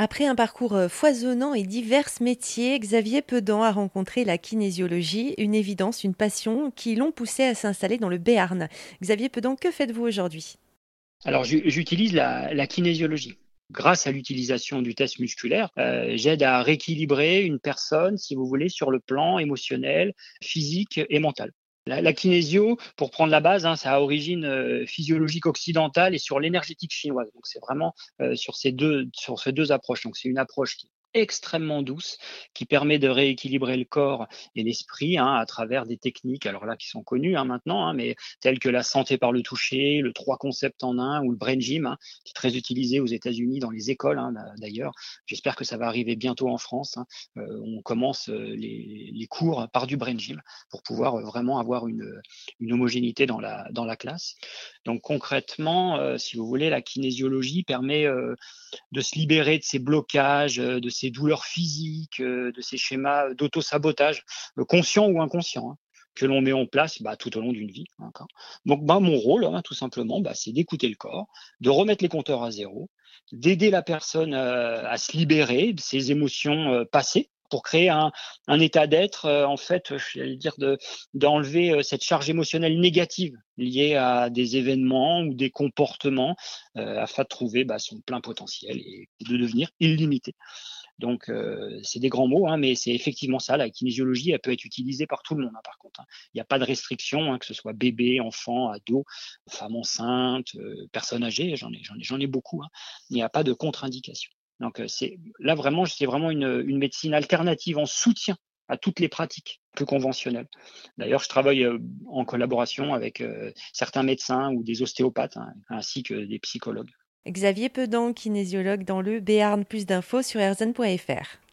Après un parcours euh, foisonnant et divers métiers, Xavier Pedan a rencontré la kinésiologie, une évidence, une passion qui l'ont poussé à s'installer dans le Béarn. Xavier Pedan, que faites-vous aujourd'hui? Alors j'utilise la, kinésiologie grâce à l'utilisation du test musculaire, euh, j'aide à rééquilibrer une personne, si vous voulez, sur le plan émotionnel, physique et mental. La, kinésio, pour prendre la base, hein, ça a origine euh, physiologique occidentale et sur l'énergétique chinoise. Donc c'est vraiment euh, sur ces deux sur ces deux approches. Donc c'est une approche qui extrêmement douce qui permet de rééquilibrer le corps et l'esprit hein, à travers des techniques, alors là qui sont connues hein, maintenant, hein, mais telles que la santé par le toucher, le trois concepts en un ou le brain gym, qui est très utilisé aux États-Unis dans les écoles d'ailleurs. J'espère que ça va arriver bientôt en France. Euh, on commence euh, les, cours par du brain gym pour pouvoir euh, vraiment avoir une, homogénéité dans la, classe. Donc concrètement, si vous voulez, la kinésiologie permet de se libérer de ces blocages, de ces douleurs physiques, euh, de ces schémas d'auto-sabotage, euh, conscients ou inconscients, hein, que l'on met en place bah, tout au long d'une vie. Donc bah, mon rôle, hein, tout simplement, bah, c'est d'écouter le corps, de remettre les compteurs à zéro, d'aider la personne euh, à se libérer de ses émotions passées, pour créer un, état d'être, en fait, je vais dire, d'enlever cette charge émotionnelle négative liée à des événements ou des comportements, afin de trouver bah, son plein potentiel et de devenir illimité. Donc, euh, c'est des grands mots, hein, mais c'est effectivement ça. La kinésiologie, elle peut être utilisée par tout le monde, hein, par contre. Hein. Il n'y a pas de restriction, que ce soit bébé, enfant, ado, femme enceinte, euh, personne âgée, j'en ai, j'en ai, ai beaucoup. Il n'y a pas de contre-indication. Donc, euh, c'est là vraiment, c'est vraiment une, une médecine alternative en soutien à toutes les pratiques plus conventionnelles. D'ailleurs, je travaille en collaboration avec certains médecins ou des ostéopathes, ainsi que des psychologues. Xavier Pedan, kinésiologue dans le Béarn. Plus d'infos sur erzen.fr.